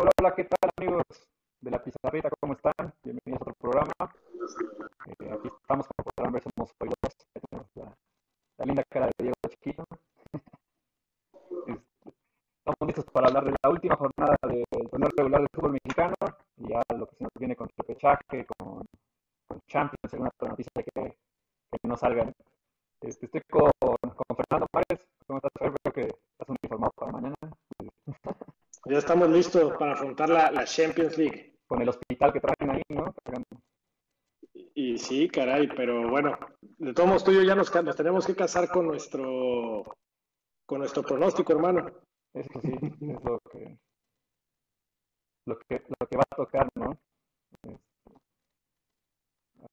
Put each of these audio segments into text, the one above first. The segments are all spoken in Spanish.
Hola, hola, ¿qué tal amigos de la Pizarrita? ¿Cómo están? Bienvenidos a otro programa. Eh, aquí estamos, como podrán ver, somos hoy dos. Tenemos la, la, linda cara de Diego Chiquito. Estamos listos para hablar de la última jornada del torneo regular del fútbol mexicano ya lo que se nos viene con repechaje, con, con Champions, según la noticia que, que no salgan. Este, estoy con, con Fernando Párez. ¿Cómo estás, Fer? Creo que estás uniformado para mañana. Ya estamos listos para afrontar la, la, Champions League. Con el hospital que traen ahí, ¿no? Y, y sí, caray, pero bueno, de todos modos tú y yo ya nos, nos, tenemos que casar con nuestro con nuestro pronóstico, hermano. Eso sí, es lo que, lo que, lo que va a tocar, ¿no?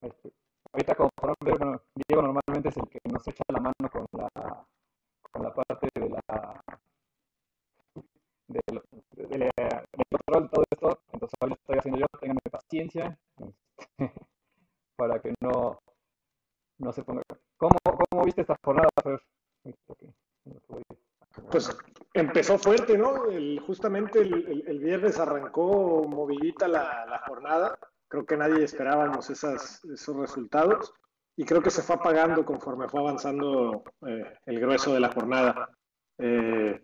Este, ahorita como por bueno, Diego normalmente es el que nos echa la mano con la, con la parte de la del, del, del, control de todo esto, entonces hoy lo estoy haciendo yo, tengan paciencia para que no, no se ponga. ¿Cómo, cómo viste esta jornada, Fer? Pues empezó fuerte, ¿no? Justamente el, viernes arrancó movidita la, jornada. Creo que nadie esperábamos esos resultados y creo que se fue apagando conforme fue avanzando eh, el grueso de la jornada. Eh,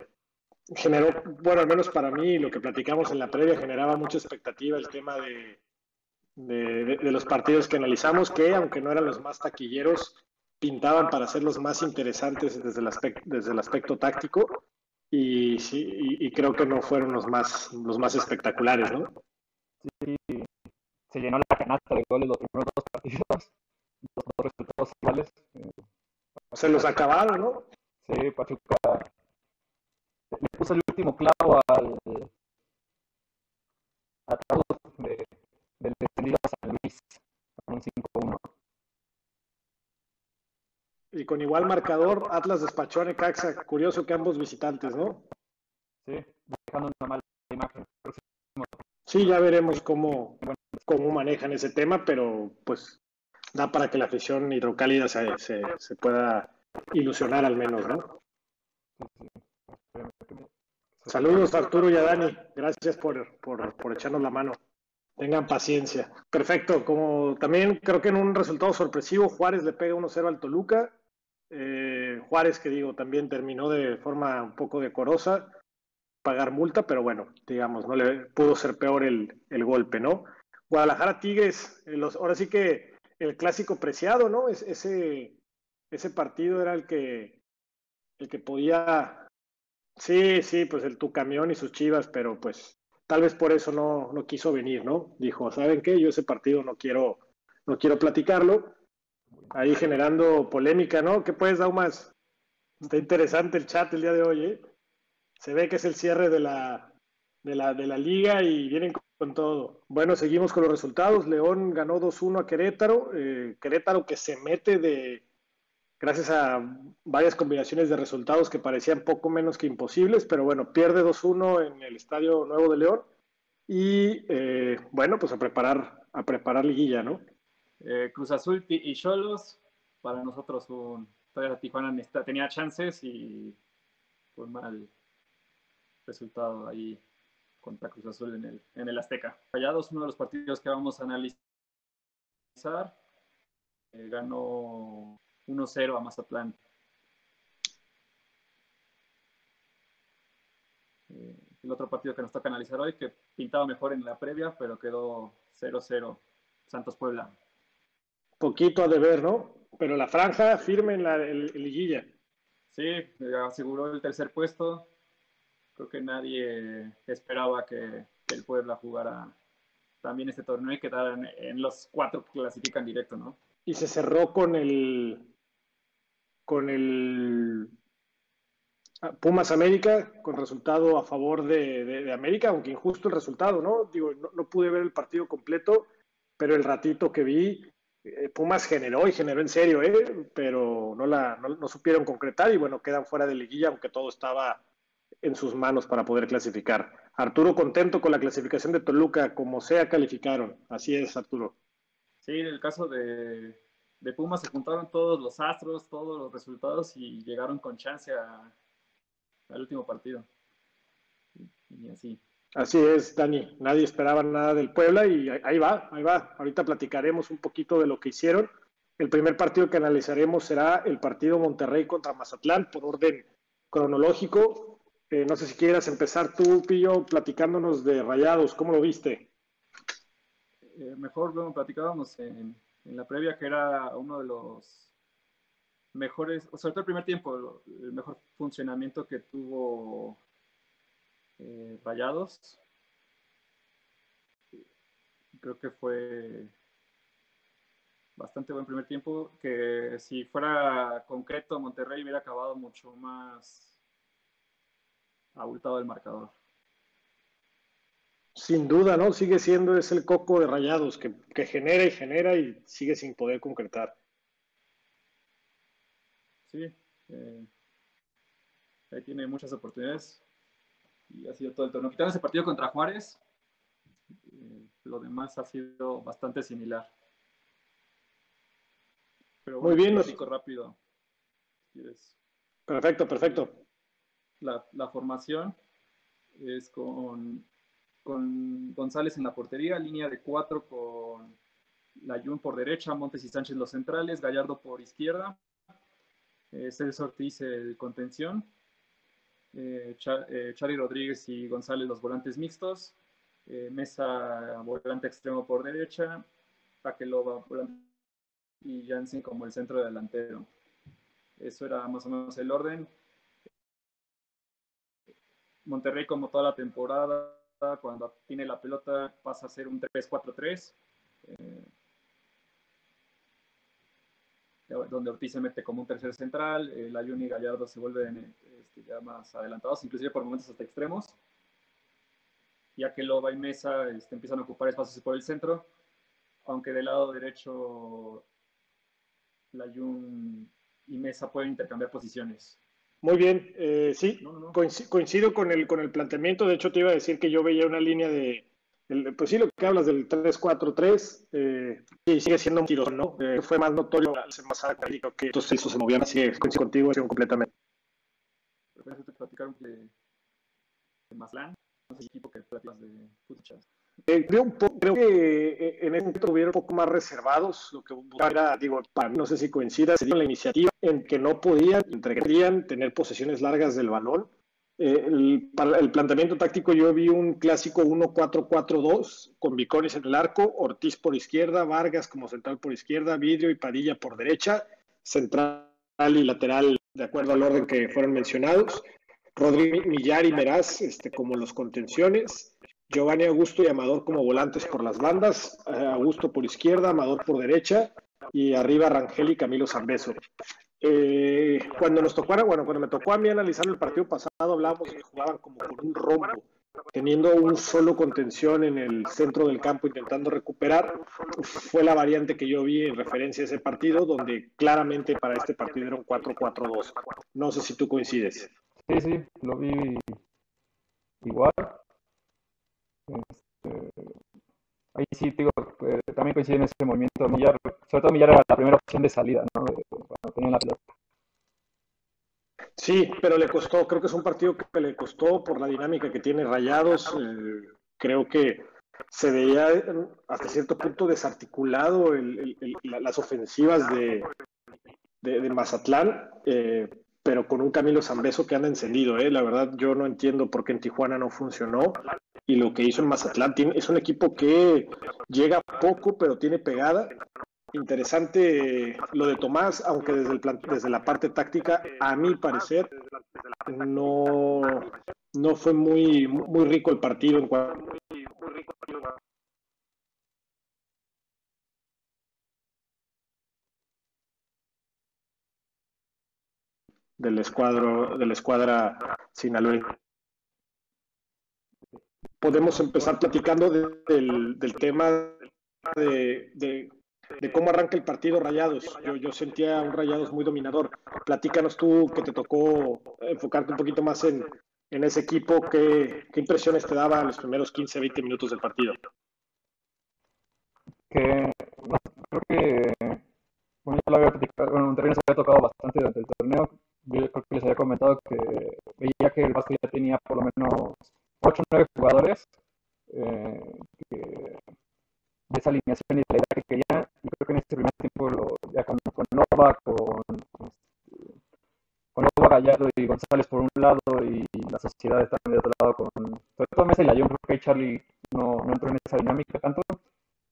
generó, bueno, al menos para mí, lo que platicamos en la previa generaba mucha expectativa el tema de, los partidos que analizamos, que aunque no eran los más taquilleros, pintaban para ser los más interesantes desde el aspecto táctico y, sí, y, y, creo que no fueron los más, los más espectaculares, ¿no? Sí, se llenó la canasta de goles los primeros dos partidos, los dos resultados iguales. Se los acabaron, ¿no? Sí, Pachuca le puso el último clavo al ataúd de, del descendido San Luis con un 5-1. Y con igual marcador, Atlas despachó a Necaxa. Curioso que ambos visitantes, ¿no? Sí, dejando una mala imagen. Sí, ya veremos cómo, cómo manejan ese tema, pero pues da para que la afición hidrocálida se, se, se pueda ilusionar al menos, ¿no? Saludos Arturo y a Dani, gracias por, por, por, echarnos la mano. Tengan paciencia. Perfecto, como también creo que en un resultado sorpresivo, Juárez le pega 1-0 al Toluca. Eh, Juárez, que digo, también terminó de forma un poco decorosa, pagar multa, pero bueno, digamos, no le pudo ser peor el, golpe, ¿no? Guadalajara Tigres, eh, ahora sí que el clásico preciado, ¿no? Es, ese, ese partido era el que, el que podía Sí, sí, pues el tu camión y sus chivas, pero pues tal vez por eso no, no quiso venir, ¿no? Dijo, ¿saben qué? Yo ese partido no quiero, no quiero platicarlo. Ahí generando polémica, ¿no? ¿Qué puedes, Daumas? Está interesante el chat el día de hoy, ¿eh? Se ve que es el cierre de la, de la, de la liga y vienen con, todo. Bueno, seguimos con los resultados. León ganó 2-1 a Querétaro. Eh, Querétaro que se mete de, gracias a varias combinaciones de resultados que parecían poco menos que imposibles, pero bueno, pierde 2-1 en el Estadio Nuevo de León y eh, bueno, pues a preparar, a preparar liguilla, ¿no? Eh, Cruz Azul y Cholos, para nosotros un, todavía Tijuana tenía chances y fue mal resultado ahí contra Cruz Azul en el, en el Azteca. Fallados, uno de los partidos que vamos a analizar, eh, ganó 1-0 a Mazatlán. Eh, el otro partido que nos toca analizar hoy, que pintaba mejor en la previa, pero quedó 0-0 Santos Puebla. Poquito a deber, ¿no? Pero la franja firme en la liguilla. Sí, aseguró el tercer puesto. Creo que nadie esperaba que, que el Puebla jugara también este torneo y quedaran en los cuatro que clasifican directo, ¿no? Y se cerró con el con el Pumas América, con resultado a favor de, de, de, América, aunque injusto el resultado, ¿no? Digo, no, no, pude ver el partido completo, pero el ratito que vi, Pumas generó y generó en serio, ¿eh? Pero no, la, no, supieron concretar y bueno, quedan fuera de liguilla, aunque todo estaba en sus manos para poder clasificar. Arturo contento con la clasificación de Toluca, como sea calificaron. Así es, Arturo. Sí, en el caso de, de Pumas se juntaron todos los astros, todos los resultados y llegaron con chance al último partido. Y, así. Así es, Dani. Nadie esperaba nada del Puebla y ahí va, ahí va. Ahorita platicaremos un poquito de lo que hicieron. El primer partido que analizaremos será el partido Monterrey contra Mazatlán por orden cronológico. Eh, no sé si quieras empezar tú, Pillo, platicándonos de Rayados. ¿Cómo lo viste? Eh, mejor lo platicábamos en, en, la previa, que era uno de los mejores, sobre todo el primer tiempo, el mejor funcionamiento que tuvo eh, Rayados. Creo que fue bastante buen primer tiempo, que si fuera concreto Monterrey hubiera acabado mucho más abultado el marcador. Sin duda, ¿no? Sigue siendo es el coco de rayados que, que genera y genera y sigue sin poder concretar. Sí, eh, ahí tiene muchas oportunidades y ha sido todo el torneo. Quitando ese partido contra Juárez, eh, lo demás ha sido bastante similar. Pero Muy bien. rápido. Perfecto, perfecto. La, la, formación es con, con González en la portería, línea de cuatro con Layún por derecha, Montes y Sánchez los centrales, Gallardo por izquierda, eh, Celso Ortiz el contención, eh, eh, Charlie Rodríguez y González los volantes mixtos, eh, Mesa volante extremo por derecha, Paquelova volante y Jansen como el centro delantero. Eso era más o menos el orden. Monterrey como toda la temporada, cuando tiene la pelota pasa a ser un 3-4-3. Eh, donde Ortiz se mete como un tercer central, el Ayun y Gallardo se vuelven este, ya más adelantados, inclusive por momentos hasta extremos, ya que Loba y Mesa este, empiezan a ocupar espacios por el centro, aunque del lado derecho Layun y Mesa pueden intercambiar posiciones. Muy bien, eh, sí, Coincido, con el, con el planteamiento. De hecho, te iba a decir que yo veía una línea de, pues sí, lo que hablas del 3-4-3, eh, y sigue siendo un tiro, ¿no? Eh, fue más notorio la semana pasada que entonces eso se movían así, coincido contigo completamente. Pero te platicaron que de Maslán, no sé equipo que platicas de Futuchas. Eh, creo, creo, que eh, en este momento tuvieron un poco más reservados, lo que era, digo, para mí, no sé si coincida, se dio la iniciativa en que no podían, entre tener posesiones largas del balón. Eh, el, para el planteamiento táctico yo vi un clásico 1-4-4-2 con Viconis en el arco, Ortiz por izquierda, Vargas como central por izquierda, Vidrio y Padilla por derecha, central y lateral de acuerdo al orden que fueron mencionados, Rodríguez Millar y Meraz este, como los contenciones, Giovanni Augusto y Amador como volantes por las bandas, eh, Augusto por izquierda, Amador por derecha y arriba Rangel y Camilo Zambeso. Eh, cuando nos tocó, bueno, cuando me tocó a mí analizar el partido pasado, hablábamos que jugaban como por un rombo, teniendo un solo contención en el centro del campo intentando recuperar. Fue la variante que yo vi en referencia a ese partido, donde claramente para este partido era un 4-4-2. No sé si tú coincides. Sí, sí, lo vi igual. Este, ahí sí, digo, eh, también coincide en ese movimiento. Millar, sobre todo Millar era la primera opción de salida, ¿no? cuando tenían la pelota. Sí, pero le costó, creo que es un partido que le costó por la dinámica que tiene Rayados. Eh, creo que se veía hasta cierto punto desarticulado el, las ofensivas de, Mazatlán. Eh, pero con un Camilo Zambeso que anda encendido, ¿eh? La verdad, yo no entiendo por qué en Tijuana no funcionó. Y lo que hizo en Mazatlán es un equipo que llega poco, pero tiene pegada. Interesante lo de Tomás, aunque desde, el desde la parte táctica, a mi parecer, no, no fue muy, muy rico el partido en cuanto del escuadro, de la escuadra Sinaloa. Podemos empezar platicando del, del, tema de, de, de, cómo arranca el partido Rayados. Yo, yo sentía un Rayados muy dominador. Platícanos tú que te tocó enfocarte un poquito más en, en ese equipo. ¿Qué, ¿Qué impresiones te daban los primeros 15, 20 minutos del partido? Que creo que bueno, ya lo había platicado, bueno, había tocado bastante durante el torneo yo creo que les había comentado que veía que el Vasco ya tenía por lo menos 8 o 9 jugadores eh, de esa alineación y de la idea que querían. Y creo que en este primer tiempo, lo, ya con, con Nova, con, este, con Nova Gallardo y González por un lado y la sociedad está de otro lado con sobre todo Mesa y Layón, creo que Charlie no, no entró en esa dinámica tanto.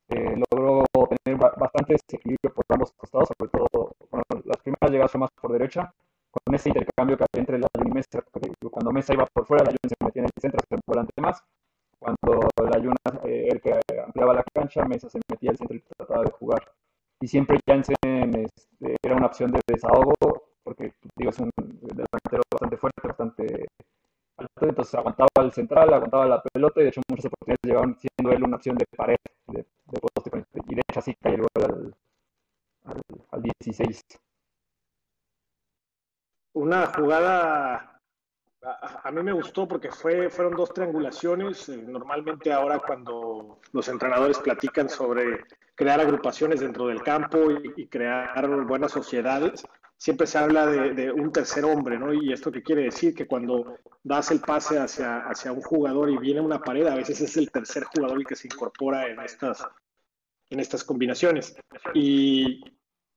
Eh, logró tener bastante desequilibrio por ambos costados, sobre todo bueno, las primeras llegadas más por derecha, con ese intercambio que había entre la y Mesa, cuando Mesa iba por fuera, la Jun se metía en el centro, se volante más, cuando la Yuna, eh, el que ampliaba la cancha, Mesa se metía al centro y trataba de jugar. Y siempre Jansen este, era una opción de desahogo, porque digo, es un delantero bastante fuerte, bastante entonces aguantaba el central, aguantaba la pelota y de hecho muchas oportunidades llegaban siendo él una opción de pared, de, de poste, y de hecho así cayó al, al, al 16 una jugada a, mí me gustó porque fue, fueron dos triangulaciones. Eh, normalmente ahora cuando los entrenadores platican sobre crear agrupaciones dentro del campo y, crear buenas sociedades, siempre se habla de, un tercer hombre, ¿no? Y esto qué quiere decir que cuando das el pase hacia, hacia un jugador y viene una pared, a veces es el tercer jugador el que se incorpora en estas, en estas combinaciones. Y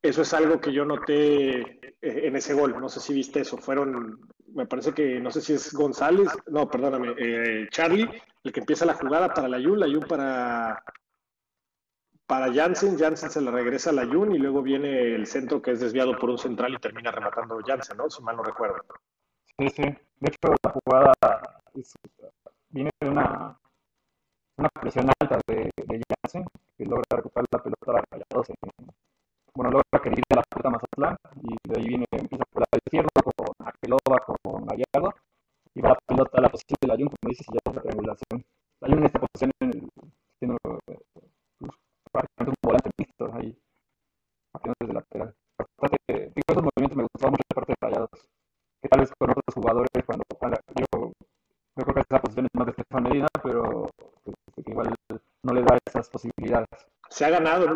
eso es algo que yo noté eh, en ese gol. No sé si viste eso. Fueron, me parece que, no sé si es González, no, perdóname, eh, Charlie, el que empieza la jugada para la Yun, la Yun para, para Jansen, Jansen se la regresa a la Yun y luego viene el centro que es desviado por un central y termina rematando Jansen, ¿no? Si mal no recuerdo. Sí, sí. De hecho, la jugada viene de una, una presión alta de, de que logra recuperar la pelota a Rayados en bueno, logra que de la puerta Mazatlán y de ahí viene, empieza por la izquierda con Aqueloba, con Gallardo y va la pelota a la posición de la Jun, como dices, y ya es la triangulación. La Jun en esta posición tiene pues, prácticamente un volante mixto ahí, partiendo desde lateral. Bastante, digo, esos movimientos me gustaban mucho de parte de Rayados, que tal vez con otros jugadores cuando yo, yo creo que esa posición es más de Estefan Medina, pero pues, igual no le da esas posibilidades se ha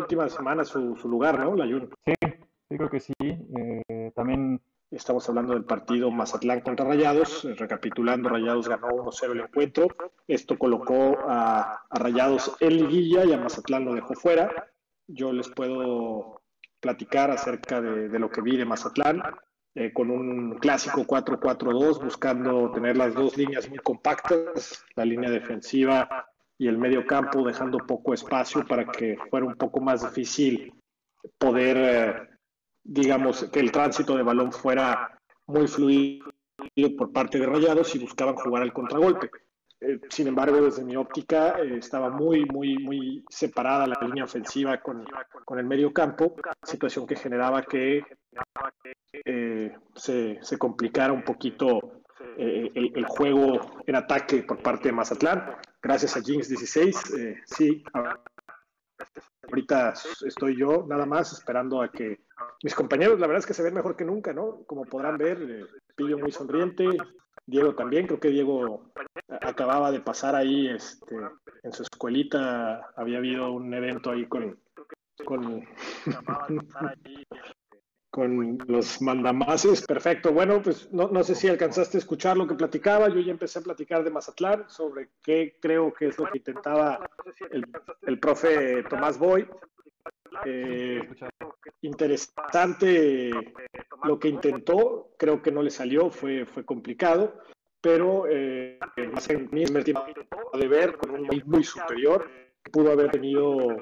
últimas semanas su, su lugar, ¿no? La Jun. Sí, sí, creo que sí. Eh, también. Estamos hablando del partido Mazatlán contra Rayados. Recapitulando, Rayados ganó 1-0 el encuentro. Esto colocó a, a, Rayados en liguilla y a Mazatlán lo dejó fuera. Yo les puedo platicar acerca de, de lo que vi de Mazatlán. Eh, con un clásico 4-4-2, buscando tener las dos líneas muy compactas, la línea defensiva y el medio campo dejando poco espacio para que fuera un poco más difícil poder, eh, digamos, que el tránsito de balón fuera muy fluido por parte de Rayados y buscaban jugar al contragolpe. Eh, sin embargo, desde mi óptica eh, estaba muy, muy, muy separada la línea ofensiva con, con el medio campo, situación que generaba que se, se complicara un poquito eh, el, juego en ataque por parte de Mazatlán. Gracias a Jinx 16, eh, sí, ahorita estoy yo nada más esperando a que mis compañeros, la verdad es que se ven mejor que nunca, ¿no? Como podrán ver, eh, muy sonriente, Diego también, creo que Diego acababa de pasar ahí este, en su escuelita, había habido un evento ahí con, con con los mandamases. Perfecto. Bueno, pues no, no, sé si alcanzaste a escuchar lo que platicaba. Yo ya empecé a platicar de Mazatlán sobre qué creo que es lo que intentaba el, el profe Tomás Boy. Eh, interesante lo que intentó, creo que no le salió, fue, fue complicado, pero eh, más en mi tiempo de ver con un muy superior, pudo haber tenido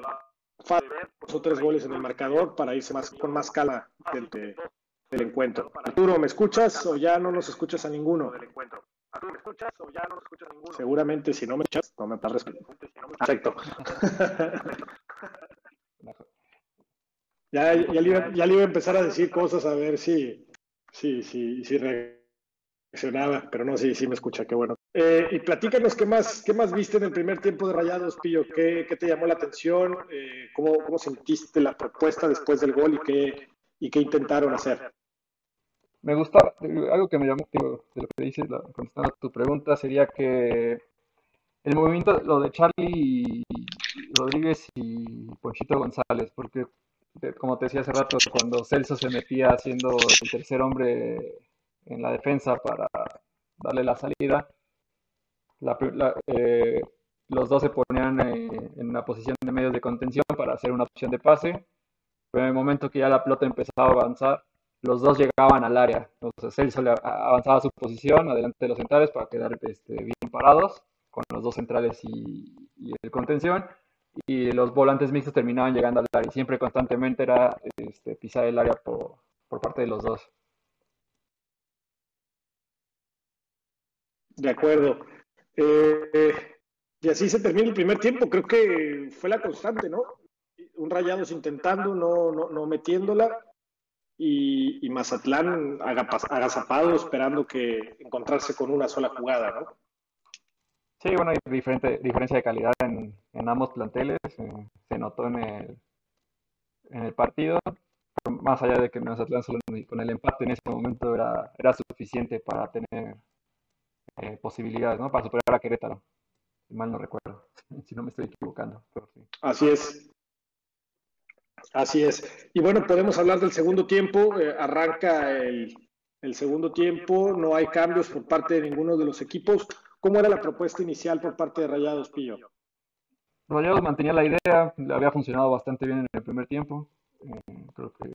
dos o tres goles en el marcador para irse más con más calma del, del encuentro. Arturo, ¿me escuchas o ya no nos escuchas a ninguno? Seguramente si no me escuchas, no me parece. Perfecto. ya, ya, le iba, ya, le iba, a empezar a decir cosas a ver si, si, si, si pero no, sí, sí me escucha, qué bueno. Eh, y platícanos qué más, qué más viste en el primer tiempo de Rayados, Pillo, qué, qué te llamó la atención, eh, ¿cómo, cómo, sentiste la propuesta después del gol y qué, y qué intentaron hacer. Me gusta, algo que me llamó, de lo que dices, contestando a tu pregunta, sería que el movimiento, lo de Charlie Rodríguez y Ponchito González, porque como te decía hace rato, cuando Celso se metía haciendo el tercer hombre en la defensa para darle la salida, eh, los dos se ponían eh, en una posición de medios de contención para hacer una opción de pase. Pero en el momento que ya la pelota empezaba a avanzar, los dos llegaban al área. Entonces Celso avanzaba a su posición, adelante de los centrales, para quedar este, bien parados con los dos centrales y, el contención. Y los volantes mixtos terminaban llegando al área. Y siempre constantemente era este, pisar el área por, por parte de los dos. De acuerdo. Eh, y así se termina el primer tiempo. Creo que fue la constante, ¿no? Un Rayados intentando, no, no, no metiéndola. Y, y, Mazatlán agazapado esperando que encontrarse con una sola jugada, ¿no? Sí, bueno, hay diferente, diferencia de calidad en, en ambos planteles. Eh, se notó en el, en el partido. Más allá de que Mazatlán solo con el empate en ese momento era, era suficiente para tener eh, posibilidades, ¿no? Para superar a Querétaro. Si mal no recuerdo, si no me estoy equivocando. Así es. Así es. Y bueno, podemos hablar del segundo tiempo. Eh, arranca el, el, segundo tiempo, no hay cambios por parte de ninguno de los equipos. ¿Cómo era la propuesta inicial por parte de Rayados, Pillo? Rayados mantenía la idea, le había funcionado bastante bien en el primer tiempo. Eh, creo que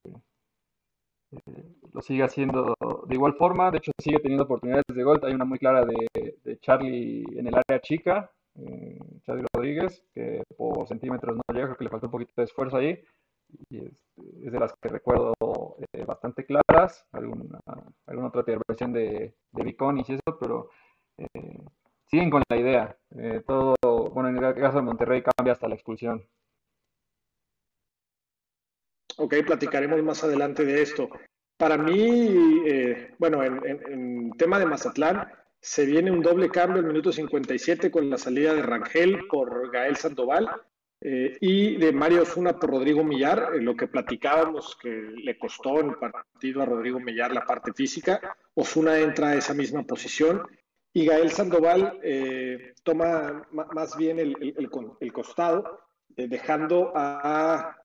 lo sigue haciendo de igual forma, de hecho sigue teniendo oportunidades de gol, hay una muy clara de, de Charlie en el área chica, eh, Charlie Rodríguez, que por centímetros no llega, creo que le faltó un poquito de esfuerzo ahí, y es, de las que recuerdo eh, bastante claras, alguna, alguna otra intervención de, de Viconis y eso, pero eh, siguen con la idea, todo, bueno, en el caso de Monterrey cambia hasta la expulsión. Ok, platicaremos más adelante de esto. Para mí, eh, bueno, en, en, tema de Mazatlán, se viene un doble cambio el minuto 57 con la salida de Rangel por Gael Sandoval eh, y de Mario Osuna por Rodrigo Millar, eh, lo que platicábamos que le costó en el partido a Rodrigo Millar la parte física. Osuna entra a esa misma posición y Gael Sandoval toma más bien el, el, el costado, dejando a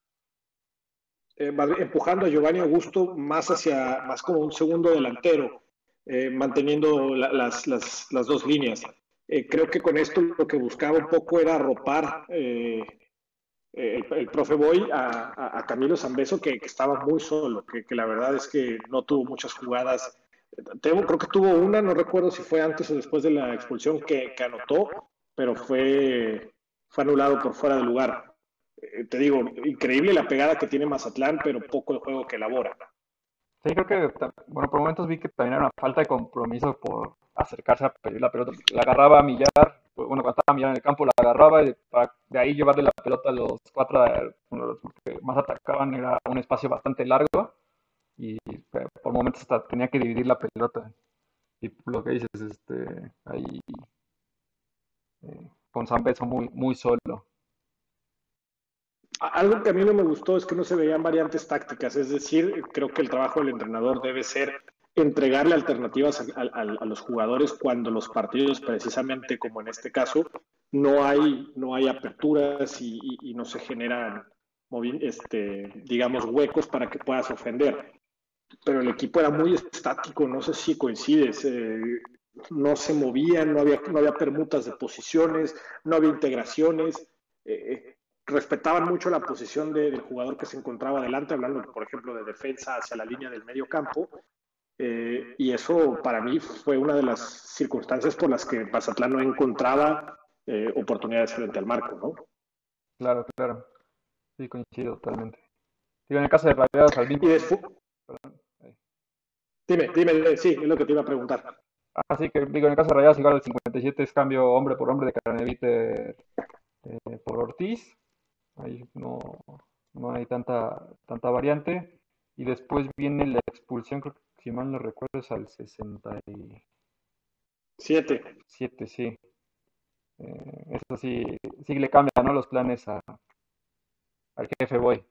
eh, empujando a Giovanni Augusto más hacia, más como un segundo delantero, eh, manteniendo las, las, dos líneas. Eh, creo que con esto lo que buscaba un poco era arropar el, profe Boy a, Camilo Zambeso, que, que, estaba muy solo, que, la verdad es que no tuvo muchas jugadas. Creo que tuvo una, no recuerdo si fue antes o después de la expulsión que, que anotó, pero fue, fue anulado por fuera de lugar. Eh, te digo, increíble la pegada que tiene Mazatlán, pero poco el juego que elabora. Sí, creo que, bueno, por momentos vi que también era una falta de compromiso por acercarse a pedir la pelota. La agarraba a Millar, bueno, cuando estaba Millar en el campo, la agarraba y de, ahí llevarle la pelota a los cuatro, que más atacaban, era un espacio bastante largo y eh, por momentos hasta tenía que dividir la pelota. Y lo que dices, este, ahí eh, con San Beso muy, muy solo. Algo que a mí no me gustó es que no se veían variantes tácticas, es decir, creo que el trabajo del entrenador debe ser entregarle alternativas a, los jugadores cuando los partidos, precisamente como en este caso, no hay, no hay aperturas y, no se generan, este, digamos, huecos para que puedas ofender. Pero el equipo era muy estático, no sé si coincides, eh, no se movían, no había, no había permutas de posiciones, no había integraciones. Eh, eh respetaban mucho la posición del jugador que se encontraba adelante, hablando, por ejemplo, de defensa hacia la línea del medio campo. Eh, y eso para mí fue una de las circunstancias por las que Mazatlán no encontraba eh, oportunidades frente al marco, ¿no? Claro, claro. Sí, coincido totalmente. Digo, en el caso de Rayados al Y después... Dime, dime, sí, es lo que te iba a preguntar. Ah, sí, que digo, en el caso de Rayados igual el 57 es cambio hombre por hombre de Carnevite eh, por Ortiz ahí no, no hay tanta, tanta variante. Y después viene la expulsión, creo que si mal no recuerdo es al 67. Siete, sí. Eh, eso sí, sí le cambia ¿no? los planes a, al jefe Boy.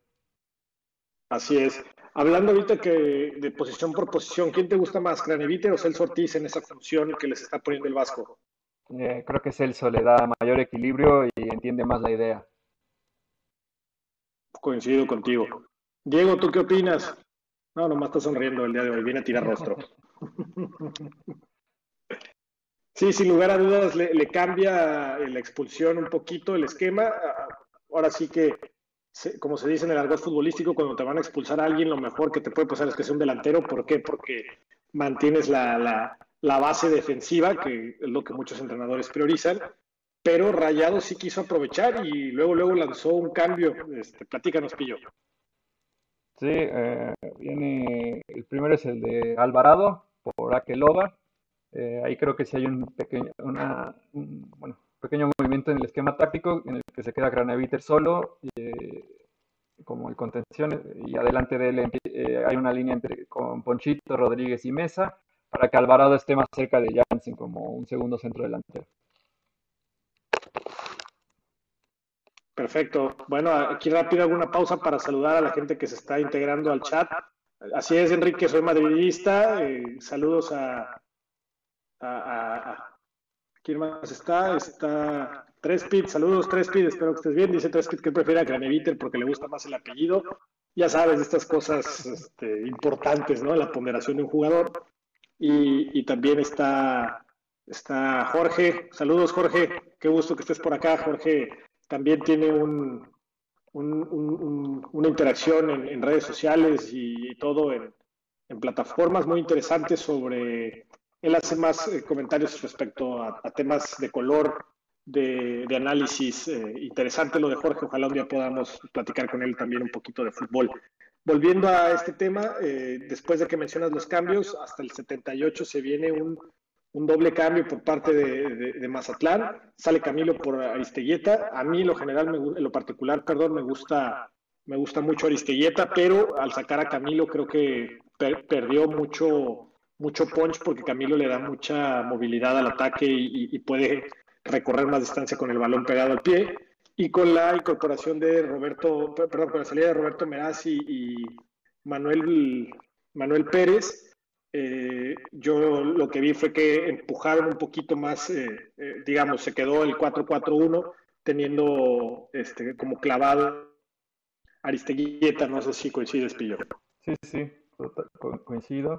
Así es. Hablando ahorita que de posición por posición, ¿quién te gusta más, Cranevite o Celso Ortiz en esa función que les está poniendo el Vasco? Eh, creo que Celso le da mayor equilibrio y entiende más la idea. Coincido contigo. Diego, ¿tú qué opinas? No, nomás está sonriendo el día de hoy, viene a tirar rostro. Sí, sin lugar a dudas le, cambia la expulsión un poquito el esquema. Ahora sí que, como se dice en el argot futbolístico, cuando te van a expulsar a alguien, lo mejor que te puede pasar es que sea un delantero. ¿Por qué? Porque mantienes la, base defensiva, que es lo que muchos entrenadores priorizan. Pero Rayado sí quiso aprovechar y luego, luego lanzó un cambio. Este, platícanos, Pillo. Sí, eh, viene, el primero es el de Alvarado por Akeloba eh, ahí creo que sí hay un pequeño, una, bueno, pequeño movimiento en el esquema táctico en el que se queda Granaviter solo, eh, como el contención, y adelante de él eh, hay una línea entre, con Ponchito, Rodríguez y Mesa, para que Alvarado esté más cerca de Jansen como un segundo centro delantero. Perfecto. Bueno, aquí rápido alguna pausa para saludar a la gente que se está integrando al chat. Así es, Enrique, soy madridista. saludos a, ¿Quién más está? Está Trespid, saludos Trespid, espero que estés bien. Dice Trespid que prefiere a Graneviter porque le gusta más el apellido. Ya sabes, estas cosas este, importantes, ¿no? La ponderación de un jugador. Y, también está, está Jorge, saludos Jorge, qué gusto que estés por acá. Jorge también tiene un, una interacción en, redes sociales y, todo en, en plataformas muy interesantes sobre él hace más eh, comentarios respecto a, temas de color, de, análisis. Eh, interesante lo de Jorge, ojalá un día podamos platicar con él también un poquito de fútbol. Volviendo a este tema, eh, después de que mencionas los cambios, hasta el 78 se viene un, doble cambio por parte de, Mazatlán. Sale Camilo por Aristeguieta. A mí, lo general, en lo particular, perdón, me gusta, me gusta mucho Aristeguieta, pero al sacar a Camilo creo que perdió mucho mucho punch porque Camilo le da mucha movilidad al ataque y, puede recorrer más distancia con el balón pegado al pie. Y con la incorporación de Roberto, perdón, con la salida de Roberto Merazzi y Manuel, Manuel Pérez, eh, yo lo que vi fue que empujaron un poquito más, eh, eh, digamos, se quedó el 4-4-1 teniendo este, como clavado Aristeguieta, no sé si coincides, Pillo. Sí, sí, coincido.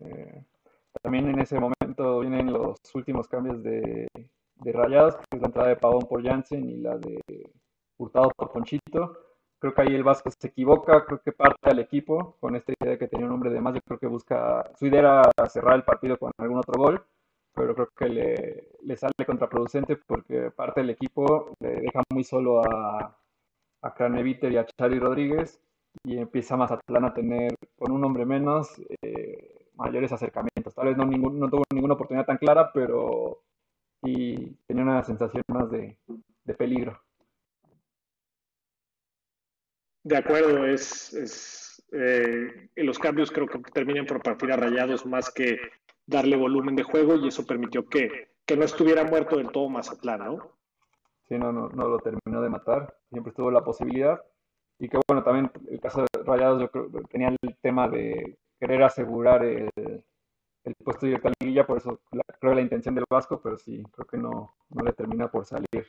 Eh, también en ese momento vienen los últimos cambios de, Rayados, la entrada de Pavón por Jansen y la de Hurtado por Ponchito. Creo que ahí el Vasco se equivoca, creo que parte al equipo con esta idea de que tenía un hombre de más. Yo creo que busca, su idea era cerrar el partido con algún otro gol, pero creo que le, sale contraproducente porque parte del equipo le deja muy solo a, a Craneviter y a Charlie Rodríguez y empieza Mazatlán a tener con un hombre menos eh, mayores acercamientos. Tal vez no, ningún, no tuvo ninguna oportunidad tan clara, pero sí tenía una sensación más de, peligro. De acuerdo, es, es eh, los cambios creo que terminan por partir a rayados más que darle volumen de juego y eso permitió que, que no estuviera muerto del todo Mazatlán, ¿no? Sí, no, no, no lo terminó de matar, siempre estuvo la posibilidad. Y que bueno, también el caso de Rayados yo creo tenía el tema de querer asegurar el, puesto directo a la liguilla, por eso creo la intención del Vasco, pero sí, creo que no, no le termina por salir.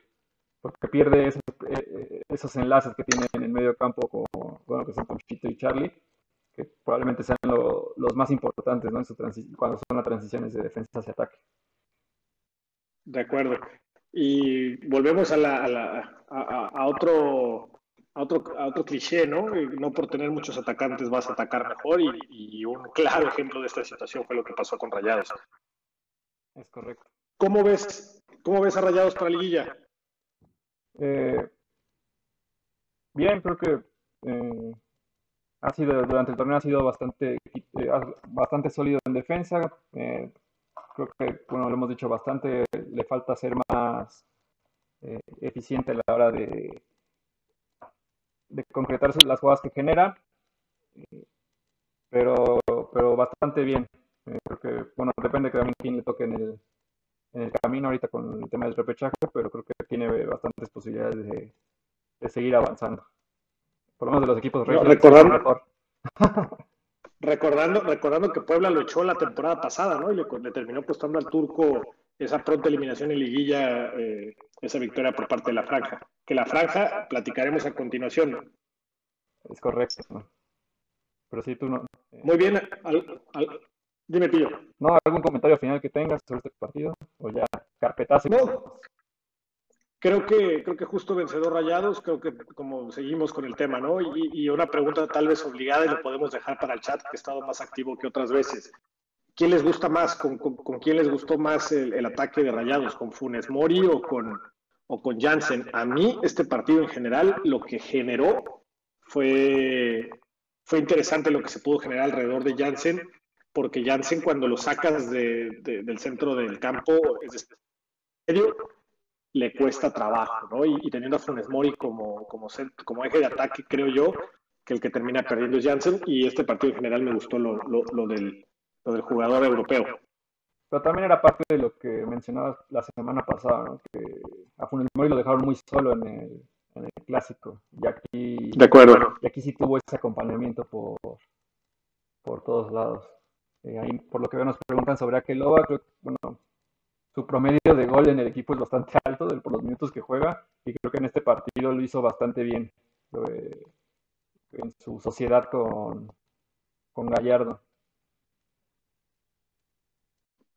Porque pierde esos, eh, esos enlaces que tiene en el medio campo, como, bueno, que son Ponchito y Charlie, que probablemente sean los más importantes ¿no? en su cuando son las transiciones de defensa hacia ataque. De acuerdo. Y volvemos a, la, a, la, a otro otro, otro cliché, ¿no? No por tener muchos atacantes vas a atacar mejor y, un claro ejemplo de esta situación fue lo que pasó con Rayados. Es correcto. ¿Cómo ves, cómo ves a Rayados para Liguilla? Eh, bien, creo que eh, ha sido durante el torneo ha sido bastante eh, bastante sólido en defensa. creo que, bueno, lo hemos dicho bastante, le falta ser más eficiente a la hora de de concretar las jugadas que genera, pero, pero bastante bien. Eh, creo que, bueno, depende también quién le toque en el, en el camino ahorita con el tema del repechaje, pero creo que tiene bastantes posibilidades de, seguir avanzando. Por lo menos de los equipos recordando, recordando, recordando que Puebla lo echó la temporada pasada, ¿no? Y le, terminó costando al turco esa pronta eliminación en liguilla, eh, esa victoria por parte de la franja que la franja platicaremos a continuación. Es correcto. Pero sí, tú no. Muy bien. Dime, Pillo. ¿No? ¿Algún comentario final que tengas sobre este partido? ¿O ya carpetazo? No. Creo que, creo que justo vencedor Rayados, creo que como seguimos con el tema, ¿no? Y, una pregunta tal vez obligada y lo podemos dejar para el chat, que ha estado más activo que otras veces. ¿Quién les gusta más? ¿Con, quién les gustó más el, ataque de Rayados? ¿Con Funes Mori o con, o con Jansen? A mí, este partido en general, lo que generó fue, fue interesante lo que se pudo generar alrededor de Jansen porque Jansen cuando lo sacas del centro del campo, es serio, le cuesta trabajo, ¿no? Y, teniendo a Funes Mori como, como, como eje de ataque, creo yo, que el que termina perdiendo es Jansen, y este partido en general me gustó lo, lo, del, lo del jugador europeo. Pero también era parte de lo que mencionabas la semana pasada, ¿no? que a Funes Mori lo dejaron muy solo en el, en el clásico, y aquí, de acuerdo. y aquí sí tuvo ese acompañamiento por, por todos lados. Eh, ahí, por lo que veo, nos preguntan sobre Akeloba. Creo, bueno, su promedio de gol en el equipo es bastante alto por los minutos que juega y creo que en este partido lo hizo bastante bien eh, en su sociedad con, con Gallardo.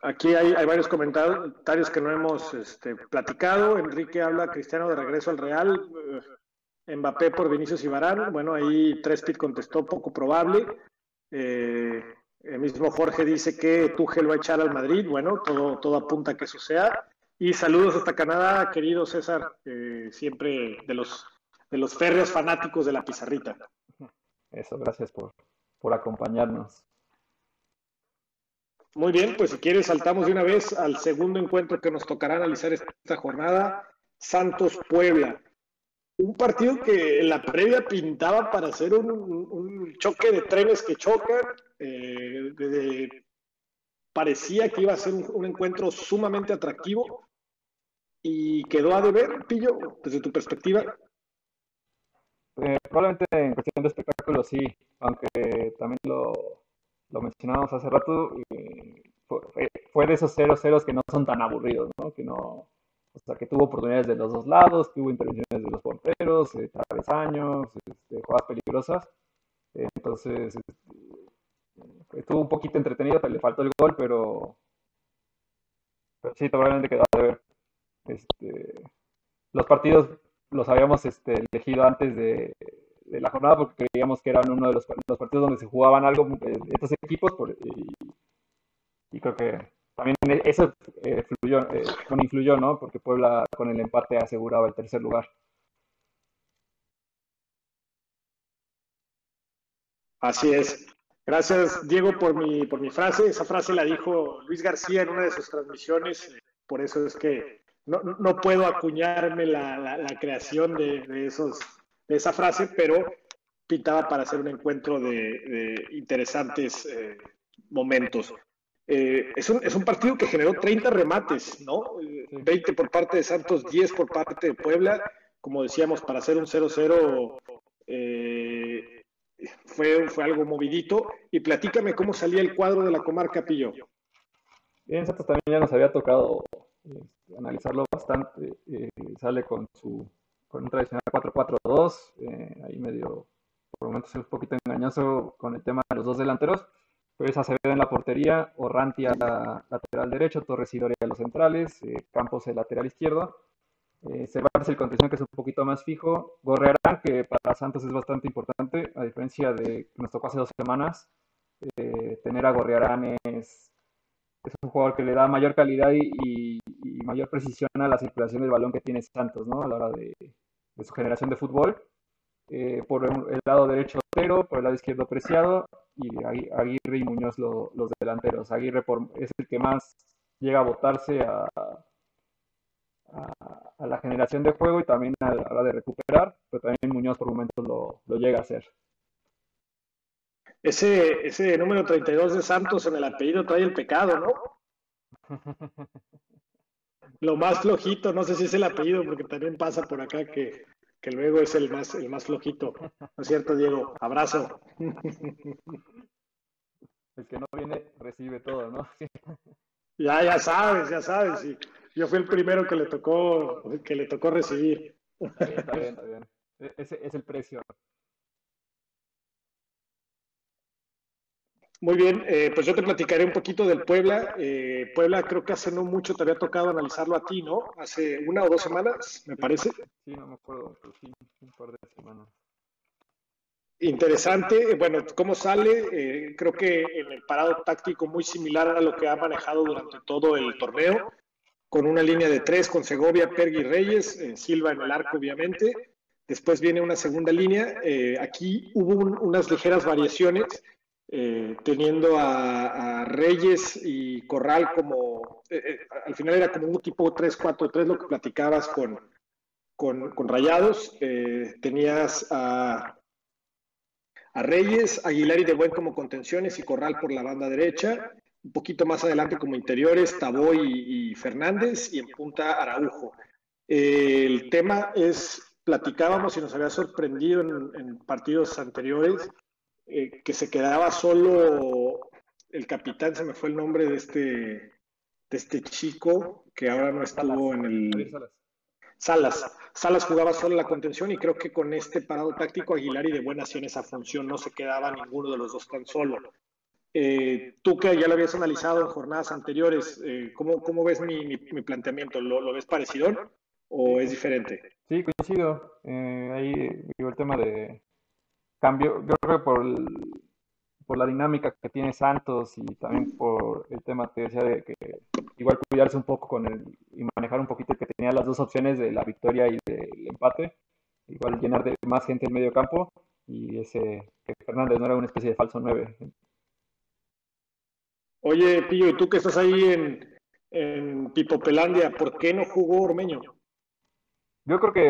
Aquí hay, hay, varios comentarios que no hemos este, platicado. Enrique habla Cristiano de regreso al Real. Mbappé por Vinicius y. Bueno, ahí Trespit contestó poco probable. Eh, el mismo Jorge dice que Tuchel va a echar al Madrid. Bueno, todo, todo apunta a que eso sea. Y saludos hasta Canadá, querido César, eh, siempre de los, de los férreos fanáticos de la pizarrita. Eso, gracias por, por acompañarnos. Muy bien, pues si quieres saltamos de una vez al segundo encuentro que nos tocará analizar esta jornada, Santos Puebla. Un partido que en la previa pintaba para ser un, choque de trenes que chocan, eh, parecía que iba a ser un, encuentro sumamente atractivo y quedó a deber, Pillo, desde tu perspectiva. Eh, probablemente en cuestión de espectáculo sí, aunque también lo, lo mencionábamos hace rato, eh, fue, de esos 0-0 que no son tan aburridos, ¿no? Que no, o sea, que tuvo oportunidades de los dos lados, hubo intervenciones de los porteros, eh, travesaños, este, jugadas peligrosas. entonces, estuvo un poquito entretenido, le faltó el gol, pero, pero sí, probablemente quedó de ver. Este, los partidos los habíamos este, elegido antes de, la jornada porque creíamos que eran uno de los, partidos donde se jugaban algo eh, estos equipos y, creo que también eso eh, fluyó, eh, influyó, ¿no? Porque Puebla con el empate aseguraba el tercer lugar. Así es. Gracias, Diego, por mi, por mi frase. Esa frase la dijo Luis García en una de sus transmisiones. Por eso es que no, no puedo acuñarme la, la, creación de, de, esos, de esa frase, pero pintaba para hacer un encuentro de, interesantes eh, momentos. Eh, es, un, es, un, partido que generó 30 remates, ¿no? 20 por parte de Santos, 10 por parte de Puebla. Como decíamos, para hacer un 0-0 eh, fue, fue algo movidito. Y platícame cómo salía el cuadro de la comarca Pillo. Bien, Santos también ya nos había tocado este, analizarlo bastante. Eh, sale con su con un tradicional 4-4-2, eh, ahí medio, por momentos es un poquito engañoso con el tema de los dos delanteros. Pero es Acevedo en la portería, Orranti a la lateral derecho, Torres y Doria los centrales, eh, Campos el lateral izquierdo, eh, Cervantes el contención que es un poquito más fijo. Gorrearán, que para Santos es bastante importante, a diferencia de que nos tocó hace dos semanas. Eh, tener a Gorrearán es, es un jugador que le da mayor calidad y, mayor precisión a la circulación del balón que tiene Santos, ¿no? A la hora de, su generación de fútbol. Eh, por el lado derecho Otero, por el lado izquierdo Preciado y Aguirre y Muñoz los delanteros. Aguirre es el que más llega a votarse a, a, la generación de juego y también a la hora de recuperar, pero también Muñoz por momentos lo, lo llega a hacer. Ese, ese número 32 de Santos en el apellido trae el pecado, ¿no? Lo más flojito, no sé si es el apellido, porque también pasa por acá que, que luego es el más, el más flojito. ¿No es cierto, Diego? Abrazo. El que no viene recibe todo, ¿no? Ya, ya sabes, ya sabes. Yo fui el primero que le tocó, que le tocó recibir. Está bien, está bien. E, ese es el precio. Muy bien, eh, pues yo te platicaré un poquito del Puebla. Eh, Puebla creo que hace no mucho te había tocado analizarlo a ti, ¿no? Hace una o dos semanas, me parece. Sí, no me acuerdo, pero sí, un par de semanas. Interesante, bueno, cómo sale, eh, creo que en el parado táctico muy similar a lo que ha manejado durante todo el torneo, con una línea de tres con Segovia, Pergui Reyes, Silva en el arco obviamente, después viene una segunda línea, aquí hubo unas ligeras variaciones, eh, teniendo a, Reyes y Corral como, eh, eh, al final era como un tipo 3-4-3 lo que platicabas con, con, Rayados, tenías a, a Reyes, Aguilar y De Buen como contenciones y Corral por la banda derecha, un poquito más adelante como interiores, Taboy y, Fernández y en punta Araujo. el tema es, platicábamos y nos había sorprendido en partidos anteriores, eh, que se quedaba solo el capitán, se me fue el nombre de este, de este chico que ahora no estuvo en el... Salas. Salas jugaba solo la contención y creo que con este parado táctico Aguilar y de buena hacían esa función, no se quedaba ninguno de los dos tan solo. Eh, tú que ya lo habías analizado en jornadas anteriores, eh, ¿cómo, ves mi, planteamiento? ¿Lo, ves parecido o es diferente? Sí, coincido. ahí digo el tema de, cambio, yo creo que por, por la dinámica que tiene Santos y también por el tema que decía de que igual cuidarse un poco con el y manejar un poquito que tenía las dos opciones de la victoria y del empate, igual llenar de más gente el medio campo y ese que Fernández no era una especie de falso 9. Oye, Pillo, ¿y tú que estás ahí en, en Pipopelandia, por qué no jugó Ormeño? Yo creo que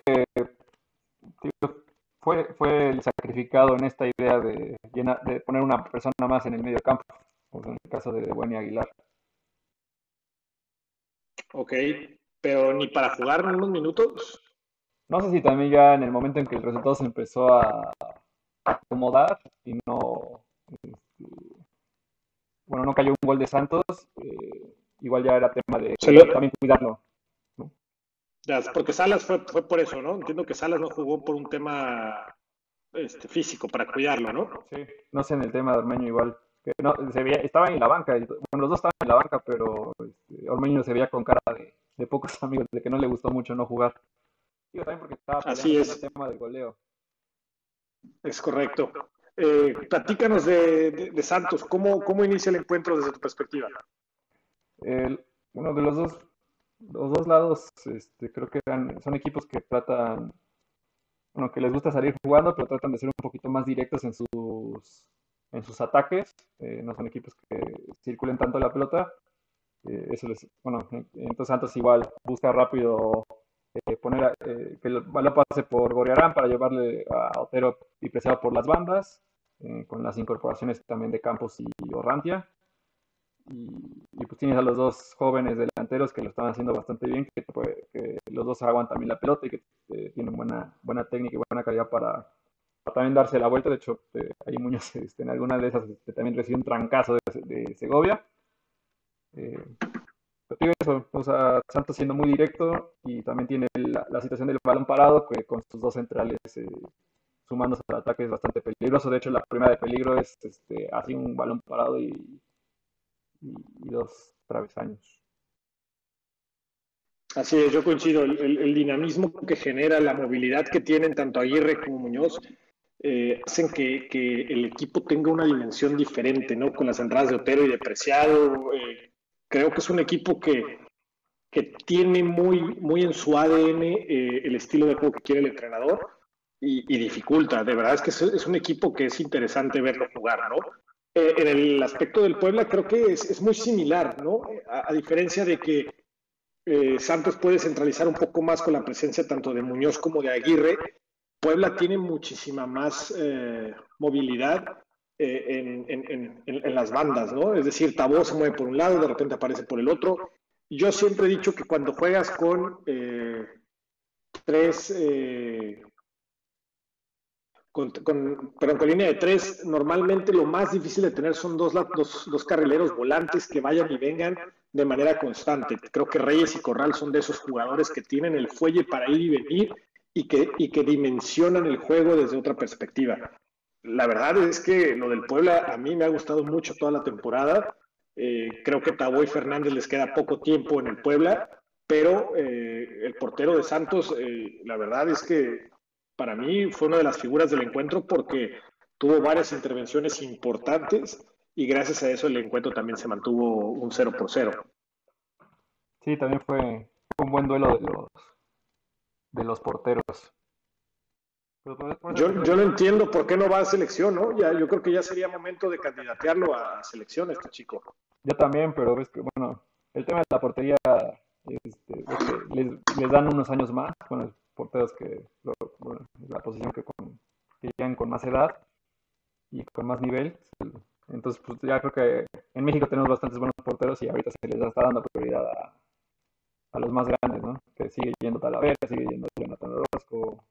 fue, fue el sacrificado en esta idea de, de poner una persona más en el medio campo, como en el caso de Buen Aguilar. Ok, pero ni para jugar unos minutos. No sé si también ya en el momento en que el resultado se empezó a acomodar y no. Este, bueno, no cayó un gol de Santos, eh, igual ya era tema de también cuidarlo porque Salas fue, fue por eso, ¿no? Entiendo que Salas no jugó por un tema este, físico, para cuidarlo, ¿no? Sí, no sé en el tema de Ormeño igual. No, se veía, estaba en la banca, bueno, los dos estaban en la banca, pero este, Ormeño se veía con cara de, pocos amigos, de que no le gustó mucho no jugar. Yo también porque estaba Así es. el tema del goleo. Es correcto. Eh, platícanos de, Santos, ¿Cómo, ¿cómo inicia el encuentro desde tu perspectiva? El, uno de los dos los dos lados este, creo que son equipos que tratan, bueno, que les gusta salir jugando, pero tratan de ser un poquito más directos en sus, en sus ataques. Eh, no son equipos que circulen tanto la pelota. Eh, eso les, bueno, entonces Santos igual busca rápido eh, poner que el balón pase por Goriarán para llevarle a Otero y Preciado por las bandas, con las incorporaciones también de Campos y Orrantia. Y, pues tienes a los dos jóvenes delanteros que lo están haciendo bastante bien, que, los dos aguantan bien la pelota y que tienen buena, buena técnica y buena calidad para, también darse la vuelta. De hecho, eh, ahí Muñoz este, en alguna de esas este, también recibe un trancazo de, Segovia. Eh, pero eso, o sea, Santos siendo muy directo y también tiene la, situación del balón parado, que con sus dos centrales eh, sumándose al ataque es bastante peligroso. De hecho, la primera de peligro es este, así un balón parado y y, dos travesaños. Así es, yo coincido. El, dinamismo que genera, la movilidad que tienen tanto Aguirre como Muñoz, eh, hacen que, el equipo tenga una dimensión diferente, ¿no? Con las entradas de Otero y de Preciado. Eh, creo que es un equipo que, que tiene muy, muy en su ADN eh, el estilo de juego que quiere el entrenador y, dificulta. De verdad es que es, un equipo que es interesante verlo jugar, ¿no? Eh, en el aspecto del Puebla creo que es, muy similar, ¿no? A, diferencia de que eh, Santos puede centralizar un poco más con la presencia tanto de Muñoz como de Aguirre, Puebla tiene muchísima más eh, movilidad en, las bandas, ¿no? Es decir, Tabó se mueve por un lado, de repente aparece por el otro. Yo siempre he dicho que cuando juegas con tres con, con, perdón, línea de tres, normalmente lo más difícil de tener son dos, dos, dos, carrileros volantes que vayan y vengan de manera constante. Creo que Reyes y Corral son de esos jugadores que tienen el fuelle para ir y venir y que, y que dimensionan el juego desde otra perspectiva. la verdad es que lo del Puebla a mí me ha gustado mucho toda la temporada. Eh, creo que Taboy Fernández les queda poco tiempo en el Puebla, pero eh, el portero de Santos, eh, la verdad es que para mí fue una de las figuras del encuentro porque tuvo varias intervenciones importantes y gracias a eso el encuentro también se mantuvo un 0 por 0. Sí, también fue un buen duelo de los, de los porteros. Yo, yo no entiendo por qué no va a selección, ¿no? Ya, yo creo que ya sería momento de candidatearlo a selección este chico. Yo también, pero ves que, bueno, el tema de la portería este, les, les, dan unos años más con los porteros que, la posición que, con, que llegan con más edad y con más nivel. Entonces, pues ya creo que en México tenemos bastantes buenos porteros y ahorita se les está dando prioridad a, a los más grandes, ¿no? Que sigue yendo Talavera, sigue yendo Jonathan Orozco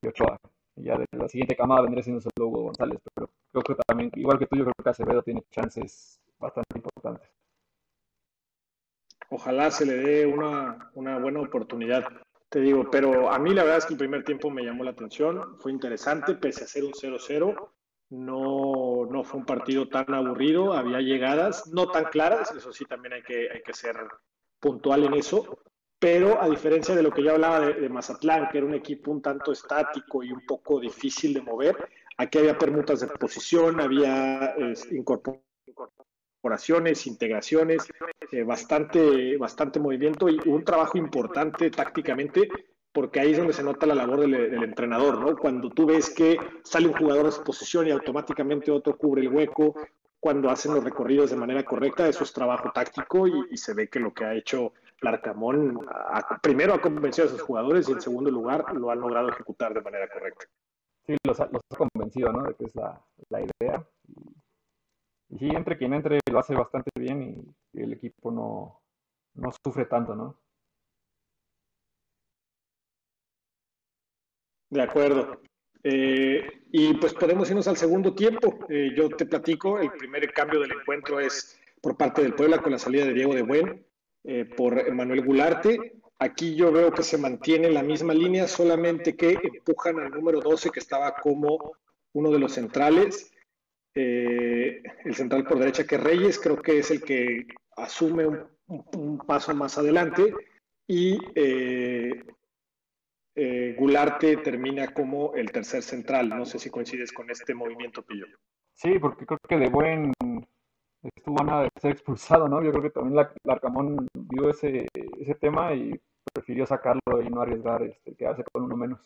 y Ochoa. Y ya de la siguiente camada vendría siendo solo Hugo González, pero creo que también, igual que tú, yo creo que Acevedo tiene chances bastante importantes. Ojalá se le dé una, una buena oportunidad te digo, pero a mí la verdad es que el primer tiempo me llamó la atención, fue interesante, pese a ser un 0-0, no, no fue un partido tan aburrido, había llegadas no tan claras, eso sí también hay que, hay que ser puntual en eso, pero a diferencia de lo que yo hablaba de, Mazatlán, que era un equipo un tanto estático y un poco difícil de mover, aquí había permutas de posición, había eh, incorporaciones, integraciones, eh, bastante, bastante movimiento y un trabajo importante tácticamente, porque ahí es donde se nota la labor del, entrenador, ¿no? Cuando tú ves que sale un jugador de su posición y automáticamente otro cubre el hueco, cuando hacen los recorridos de manera correcta, eso es trabajo táctico y, se ve que lo que ha hecho Larcamón, primero ha convencido a sus jugadores y en segundo lugar lo han logrado ejecutar de manera correcta. Sí, los ha, convencido, ¿no? De que es la, la idea. Y sí, entre quien entre lo hace bastante bien y, el equipo no, no sufre tanto, ¿no? De acuerdo. Eh, y pues podemos irnos al segundo tiempo. Eh, yo te platico, el primer cambio del encuentro es por parte del Puebla con la salida de Diego de Buen eh, por Manuel Gularte. Aquí yo veo que se mantiene la misma línea, solamente que empujan al número 12 que estaba como uno de los centrales eh, el central por derecha que Reyes, creo que es el que asume un, paso más adelante y eh, eh, Gularte termina como el tercer central. No sé si coincides con este movimiento, Pillo. Sí, porque creo que de buen estuvo nada de ser expulsado, ¿no? Yo creo que también la, Larcamón vio ese, ese tema y prefirió sacarlo y no arriesgar, este, quedarse con uno menos.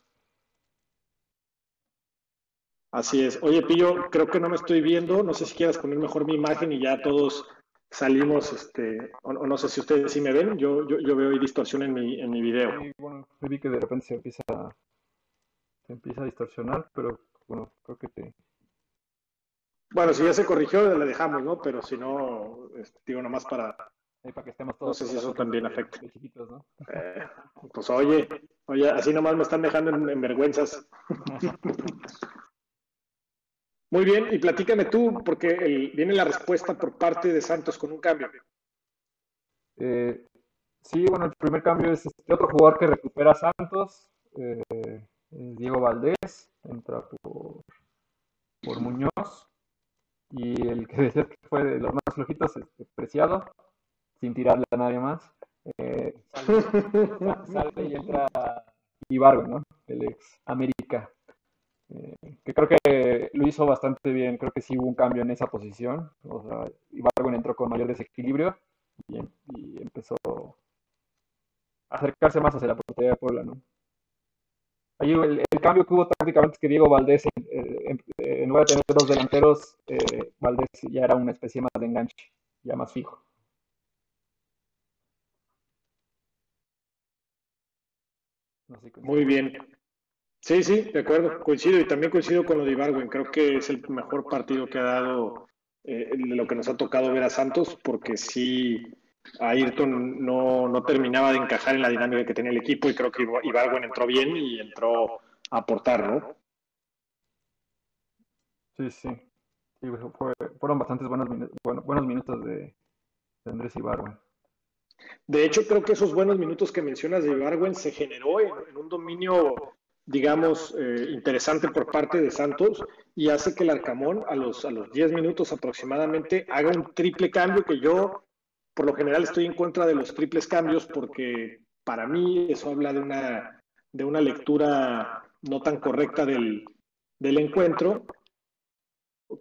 Así es. Oye, Pillo, creo que no me estoy viendo. No sé si quieras poner mejor mi imagen y ya todos salimos, este, o, no sé si ustedes sí me ven. Yo, yo, yo veo ahí distorsión en mi, en mi video. Sí, bueno, vi que de repente se empieza, se empieza a distorsionar, pero bueno, creo que te... Bueno, si ya se corrigió, la dejamos, ¿no? Pero si no, este, digo nomás para... para que estemos todos. No sé si eso también afecta. ¿no? Eh, pues oye, oye, así nomás me están dejando en, en vergüenzas. Muy bien, y platícame tú, porque viene la respuesta por parte de Santos con un cambio. Eh, sí, bueno, el primer cambio es este otro jugador que recupera a Santos, eh, Diego Valdés, entra por, por, Muñoz, y el que decía que fue de los más flojitos, este, Preciado, sin tirarle a nadie más. Eh, sale, y entra Ibargo, ¿no? El ex América. Eh, que creo que lo hizo bastante bien, creo que sí hubo un cambio en esa posición, o sea, Ibargüen entró con mayor desequilibrio y, empezó a acercarse más hacia la portería de Puebla, ¿no? Ahí el, cambio que hubo prácticamente es que Diego Valdés, eh, en, lugar de tener dos delanteros, eh, Valdés ya era una especie más de enganche, ya más fijo. Muy bien. Sí, sí, de acuerdo, coincido y también coincido con lo de Ibargüen. Creo que es el mejor partido que ha dado eh, lo que nos ha tocado ver a Santos, porque sí, Ayrton no, no terminaba de encajar en la dinámica que tenía el equipo y creo que Ibargüen entró bien y entró a aportar, ¿no? Sí, sí. fueron bastantes buenos, buenos minutos de, Andrés Ibargüen. De hecho, creo que esos buenos minutos que mencionas de Ibargüen se generó en un dominio digamos, eh, interesante por parte de Santos y hace que el Arcamón a los, a los 10 minutos aproximadamente haga un triple cambio que yo, por lo general, estoy en contra de los triples cambios porque para mí eso habla de una, de una lectura no tan correcta del, del encuentro.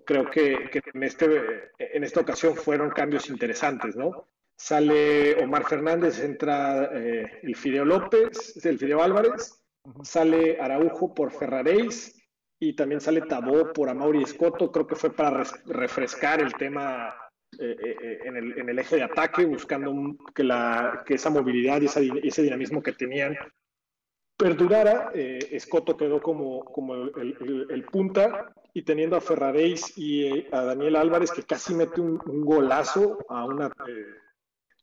Creo que, que, en, este, en esta ocasión fueron cambios interesantes, ¿no? Sale Omar Fernández, entra eh, el Fideo López, el Fideo Álvarez, sale Araujo por Ferraréis y también sale Tabó por Amauri Escoto. Creo que fue para refrescar el tema eh, eh, en, el, en, el, eje de ataque, buscando que, la, que esa movilidad y ese dinamismo que tenían perdurara. Escoto quedó como, como el, el, punta y teniendo a Ferraréis y a Daniel Álvarez que casi mete un, golazo a una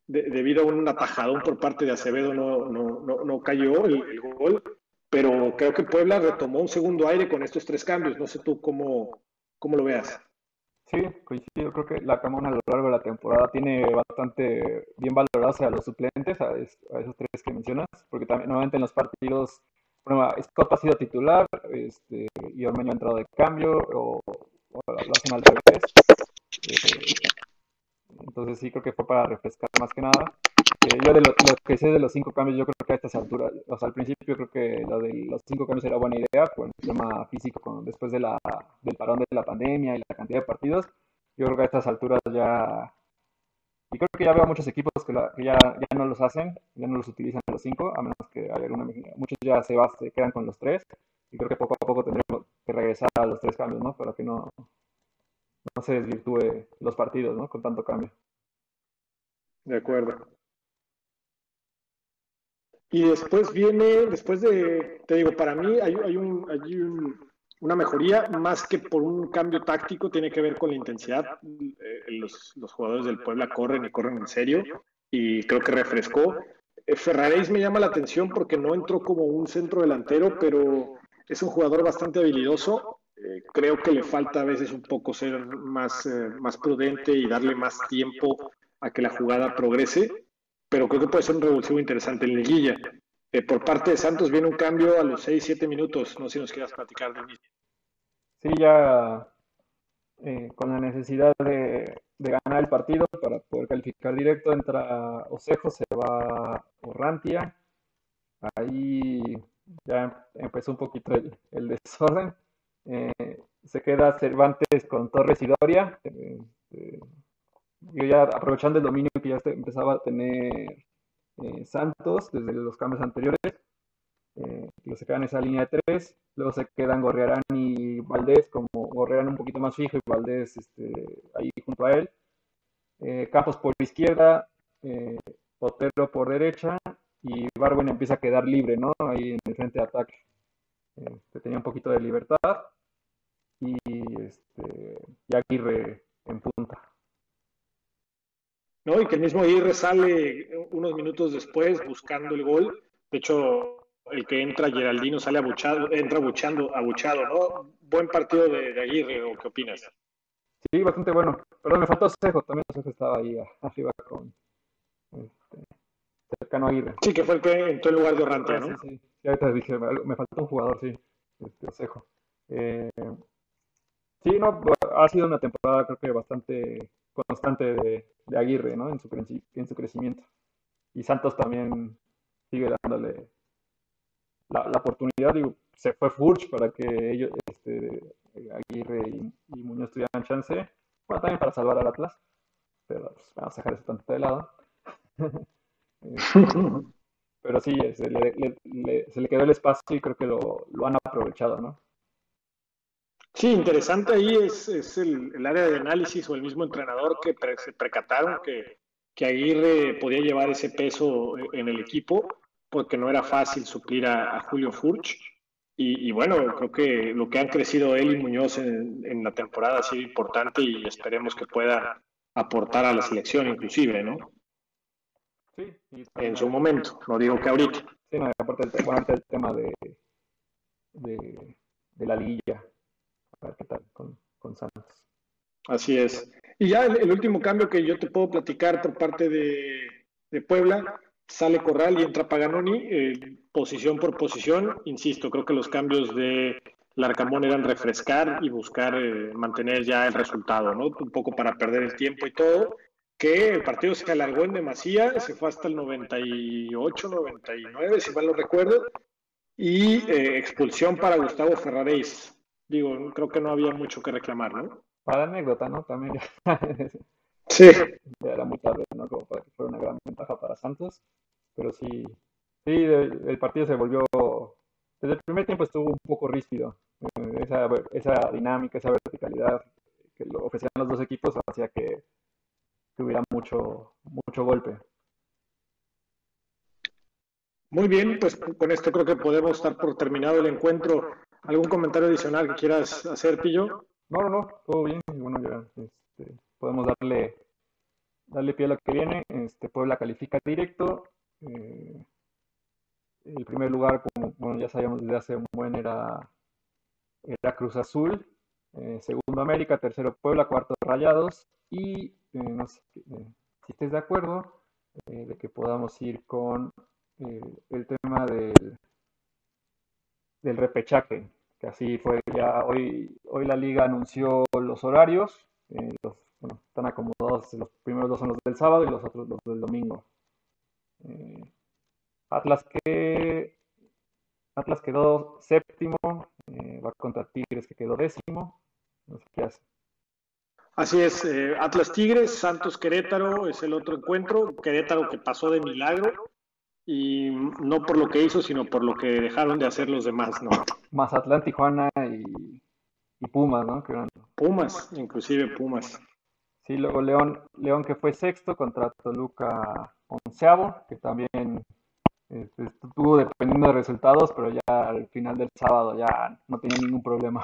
debido a un atajadón por parte de Acevedo no, no, no, cayó el, gol, pero creo que Puebla retomó un segundo aire con estos tres cambios. No sé tú cómo, cómo lo veas. Sí, coincido. Creo que la Camona a lo largo de la temporada tiene bastante bien valorados a los suplentes, a, esos tres que mencionas, porque también normalmente en los partidos, bueno, Scott ha sido titular este, y Ormeño ha entrado de cambio o, o lo hacen al revés. Eh, entonces sí creo que fue para refrescar más que nada. Yo de lo, que sé de los cinco cambios, yo creo que a estas alturas, o sea, al principio creo que lo de los cinco cambios era buena idea por el tema físico, después de la, del parón de la pandemia y la cantidad de partidos. Yo creo que a estas alturas ya, y creo que ya veo muchos equipos que, ya, ya no los hacen, ya no los utilizan los cinco, a menos que haya alguna, muchos ya se, va, quedan con los tres, y creo que poco a poco tendremos que regresar a los tres cambios, ¿no? Para que no, no se desvirtúe los partidos, ¿no? Con tanto cambio. De acuerdo. Y después viene, después de, te digo, para mí hay, hay, un, hay una mejoría más que por un cambio táctico, tiene que ver con la intensidad. Eh, los, los, jugadores del Puebla corren y corren en serio y creo que refrescó. Eh, me llama la atención porque no entró como un centro delantero, pero es un jugador bastante habilidoso eh, creo que le falta a veces un poco ser más, eh, más prudente y darle más tiempo a que la jugada progrese, pero creo que puede ser un revulsivo interesante en liguilla. Eh, por parte de Santos viene un cambio a los 6-7 minutos, no sé si nos quieras platicar de mí. Sí, ya con la necesidad de, de, ganar el partido para poder calificar directo, entra Osejo, se va Orrantia, ahí ya empezó un poquito el, desorden eh, se queda Cervantes con Torres y Doria. Eh, eh, yo ya aprovechando el dominio que ya empezaba a tener Santos desde los cambios anteriores, se quedan en esa línea de tres. Luego se quedan Gorriarán y Valdés, como Gorriarán un poquito más fijo y Valdés este, ahí junto a él. Campos por izquierda, Otero por derecha y Barwen empieza a quedar libre, ¿no? Ahí en el frente de ataque. que tenía un poquito de libertad y, este, y Aguirre en punta. No, y que el mismo Aguirre sale unos minutos después buscando el gol. De hecho, el que entra Geraldino sale abuchado, entra abuchando, abuchado, ¿no? Buen partido de, Aguirre, ¿o qué opinas? Sí, bastante bueno. Perdón, me faltó Cejo, también Cejo estaba ahí arriba con este, cercano a Aguirre. Sí, que fue el que entró en lugar de Orrantia, ¿no? Sí, sí, sí. ahorita dije, me faltó un jugador, sí, este, Cejo. Eh, Sí, no, ha sido una temporada creo que bastante constante de, Aguirre, ¿no? En su, en su crecimiento. Y Santos también sigue dándole la, oportunidad. Digo, se fue Furch para que ellos, este, Aguirre y, Muñoz tuvieran chance. Bueno, también para salvar al Atlas. Pero pues, vamos a dejar eso tanto de lado. Este, pero sí, se le, se le, quedó el espacio y creo que lo, lo han aprovechado, ¿no? Sí, interesante ahí es, es el, área de análisis o el mismo entrenador que se percataron que, que, Aguirre podía llevar ese peso en el equipo porque no era fácil suplir a, Julio Furch. Y, bueno, creo que lo que han crecido él y Muñoz en, en, la temporada ha sido importante y esperemos que pueda aportar a la selección inclusive, ¿no? Sí. en su momento, no digo que ahorita. Sí, no, aparte del, tema de, de, de la liguilla qué tal con, Santos. Así es. Y ya el, último cambio que yo te puedo platicar por parte de, Puebla, sale Corral y entra Paganoni, eh, posición por posición. Insisto, creo que los cambios de Larcamón eran refrescar y buscar eh, mantener ya el resultado, ¿no? Un poco para perder el tiempo y todo. Que el partido se alargó en demasía, se fue hasta el 98, 99, si mal no recuerdo. Y eh, expulsión para Gustavo Ferraréis. Digo, creo que no había mucho que reclamar, ¿no? Para anécdota, ¿no? También. sí. Ya era muy tarde, ¿no? Como para que fuera una gran ventaja para Santos. Pero sí, sí, el, partido se volvió. Desde el primer tiempo estuvo un poco ríspido. Eh, esa, esa dinámica, esa verticalidad que lo ofrecían los dos equipos hacía que, que hubiera mucho, mucho golpe. Muy bien, pues con esto creo que podemos estar por terminado el encuentro. ¿Algún comentario adicional que quieras hacer, Pillo? No, no, no, todo bien. Bueno, ya este, podemos darle, darle pie a lo que viene. Este, Puebla califica directo. Eh, el primer lugar, como ya sabíamos desde hace un buen, era, era Cruz Azul. Eh, segundo América, tercero Puebla, cuarto Rayados. Y eh, no sé si estés de acuerdo de que podamos ir con el tema del, del repechaje así fue ya hoy, hoy la liga anunció los horarios, eh, están acomodados, los primeros dos son los del sábado y los otros los del domingo. Eh, Atlas que Atlas quedó séptimo, eh, va contra Tigres que quedó décimo, no sé qué hace. Así es, Atlas Tigres, Santos Querétaro es el otro encuentro, Querétaro que pasó de milagro, y no por lo que hizo, sino por lo que dejaron de hacer los demás, ¿no? Mazatlán, Tijuana y, y Pumas, ¿no? Pumas, inclusive Pumas. Sí, luego León, León que fue sexto contra Toluca onceavo, que también este, estuvo dependiendo de resultados, pero ya al final del sábado ya no tenía ningún problema.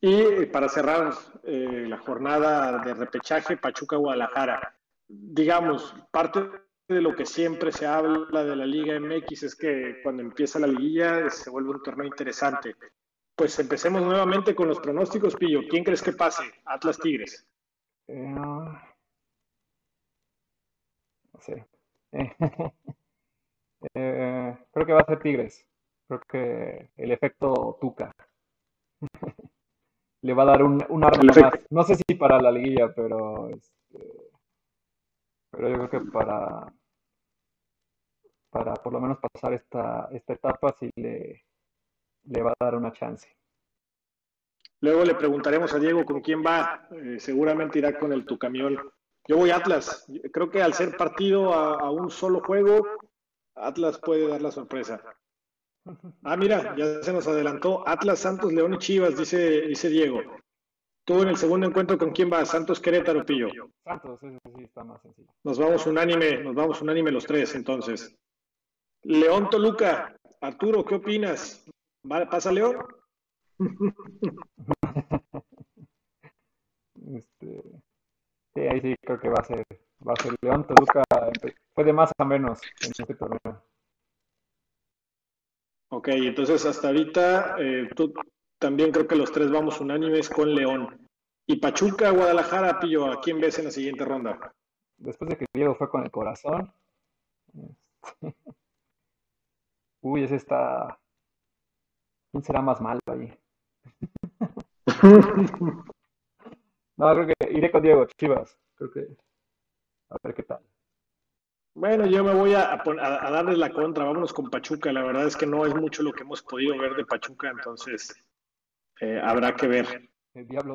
Y para cerrar eh, la jornada de repechaje, Pachuca Guadalajara digamos, parte de lo que siempre se habla de la Liga MX es que cuando empieza la liguilla se vuelve un torneo interesante. Pues empecemos nuevamente con los pronósticos, Pillo. ¿Quién crees que pase? Atlas Tigres. Eh, no sé. Eh, creo que va a ser Tigres. Creo que el efecto Tuca le va a dar un, un arma más. No sé si para la liguilla, pero este, pero yo creo que para, para por lo menos pasar esta, esta etapa sí le, le va a dar una chance. Luego le preguntaremos a Diego con quién va. Eh, seguramente irá con el tu camión. Yo voy a Atlas. Creo que al ser partido a, un solo juego, Atlas puede dar la sorpresa. Ah, mira, ya se nos adelantó. Atlas, Santos, León y Chivas, dice, dice Diego. Tú en el segundo encuentro, ¿con quién vas? Santos Querétaro, Pillo. Santos, ese sí está más sencillo. Nos vamos unánime, nos vamos unánime los tres, entonces. León Toluca. Arturo, ¿qué opinas? ¿Pasa León? este, sí, ahí sí creo que va a ser, va a ser León Toluca. Fue de más a menos en este torneo. Ok, entonces hasta ahorita eh, tú también creo que los tres vamos unánimes con León. Y Pachuca, Guadalajara, Pillo, ¿a quién ves en la siguiente ronda? Después de que Diego fue con el corazón. Uy, ese está. ¿Quién será más malo ahí? no, creo que iré con Diego, Chivas. Creo que. A ver qué tal. Bueno, yo me voy a, a, darles la contra. Vámonos con Pachuca. La verdad es que no es mucho lo que hemos podido ver de Pachuca, entonces eh, habrá que ver.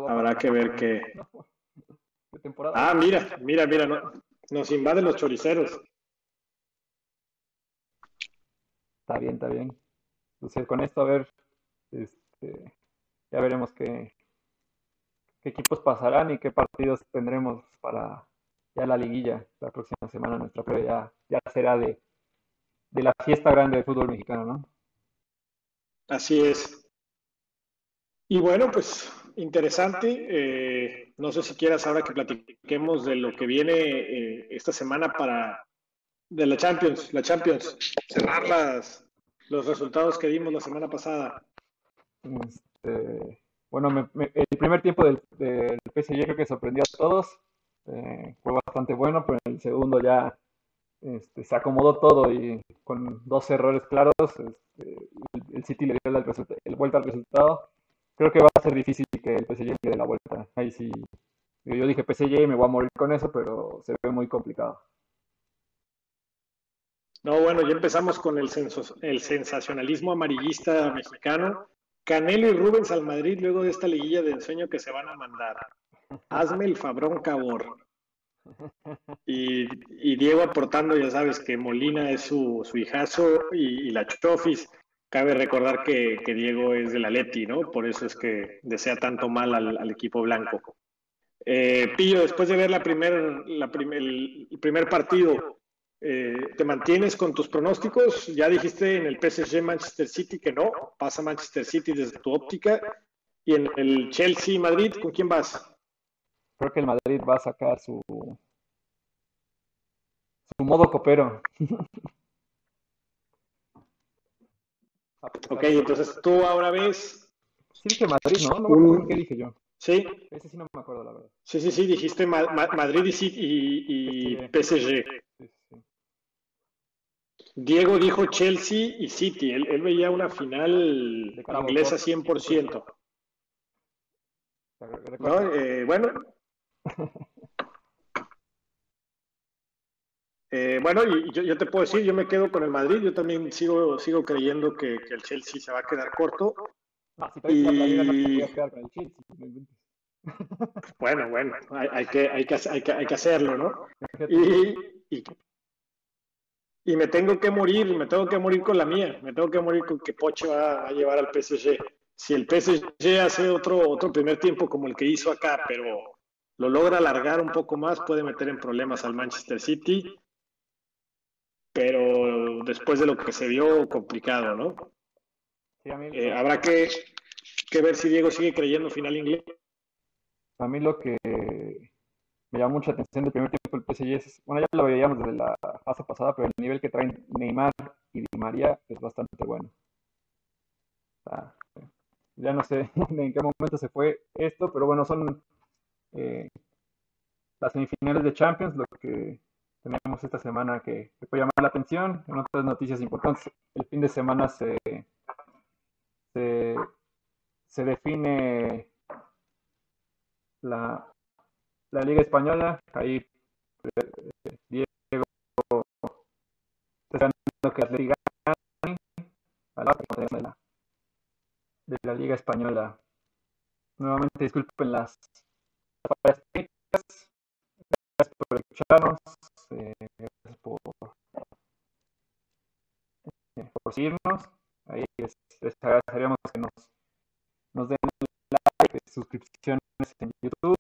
habrá que ver qué. Ah, mira, mira, mira, nos invaden los choriceros. Está bien, está bien. Entonces, con esto, a ver, este, ya veremos qué, qué equipos pasarán y qué partidos tendremos para ya la liguilla la próxima semana. Nuestra previa ya, ya será de, de la fiesta grande del fútbol mexicano, ¿no? Así es. Y bueno, pues interesante. Eh, no sé si quieras ahora que platiquemos de lo que viene eh, esta semana para de la Champions, la Champions, cerrar las, los resultados que dimos la semana pasada. Este, bueno, el primer tiempo del, del PSG creo que sorprendió a todos. eh, fue bastante bueno, pero en el segundo ya este, se acomodó todo y con dos errores claros este, el, City le dio la, el vuelta al resultado. Creo que va a ser difícil que el PSG le dé la vuelta. Ahí sí, yo dije PSG y me voy a morir con eso, pero se ve muy complicado. No, bueno, ya empezamos con el, sensacionalismo amarillista mexicano. Canelo y Rubens al Madrid luego de esta liguilla de ensueño que se van a mandar. Hazme el fabrón cabor. Y, Diego aportando, ya sabes que Molina es su, su hijazo y, la Chofis. Cabe recordar que, Diego es del Atleti, ¿no? Por eso es que desea tanto mal al, equipo blanco. Eh, Pillo, después de ver la primer, el primer partido, eh, ¿Te mantienes con tus pronósticos? Ya dijiste en el PSG Manchester City que no, pasa Manchester City desde tu óptica. Y en el Chelsea Madrid, ¿con quién vas? Creo que el Madrid va a sacar su, su modo copero. ok, entonces tú ahora ves. Sí dije Madrid, ¿no? No me acuerdo qué dije yo. Sí. Ese sí no me acuerdo, la verdad. Sí, sí, sí, dijiste Madrid y, y PSG. Diego dijo Chelsea y City. Él, veía una final inglesa 100%. ¿No? Eh, bueno. Eh, bueno, y yo, te puedo decir, yo me quedo con el Madrid. Yo también sigo, sigo creyendo que, el Chelsea se va a quedar corto. y... Bueno, bueno, hay, que, hay, que, hay, que, hay que hacerlo, ¿no? y, y me tengo que morir, me tengo que morir con la mía, me tengo que morir con que Poche va a llevar al PSG. Si el PSG hace otro, otro primer tiempo como el que hizo acá, pero lo logra alargar un poco más, puede meter en problemas al Manchester City. Pero después de lo que se vio, complicado, ¿no? Eh, habrá que, que ver si Diego sigue creyendo final inglés. A mí lo que me llama mucha atención del primer tiempo el PSG es, bueno, ya lo veíamos desde la fase pasada, pero el nivel que traen Neymar y Di María es bastante bueno. ya no sé en qué momento se fue esto, pero bueno, son eh, las semifinales de Champions, lo que tenemos esta semana que, puede llamar la atención. En otras noticias importantes, el fin de semana se, se, se define la, la Liga Española, ahí eh, Diego esperando que Atlético gane de la, de la Liga Española. Nuevamente disculpen las técnicas, gracias por escucharnos, eh, gracias por, eh, por seguirnos. Ahí les, agradeceríamos que nos, nos den like, suscripciones en YouTube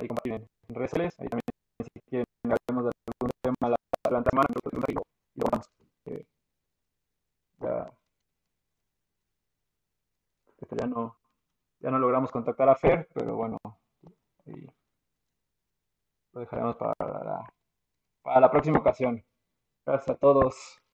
ahí compartir en redes sociales, ahí también si quieren hablemos de algún tema la, la semana, y lo, y lo vamos. Eh, ya, este, ya no ya no logramos contactar a Fer, pero bueno, ahí lo dejaremos para la, para la próxima ocasión. Gracias a todos.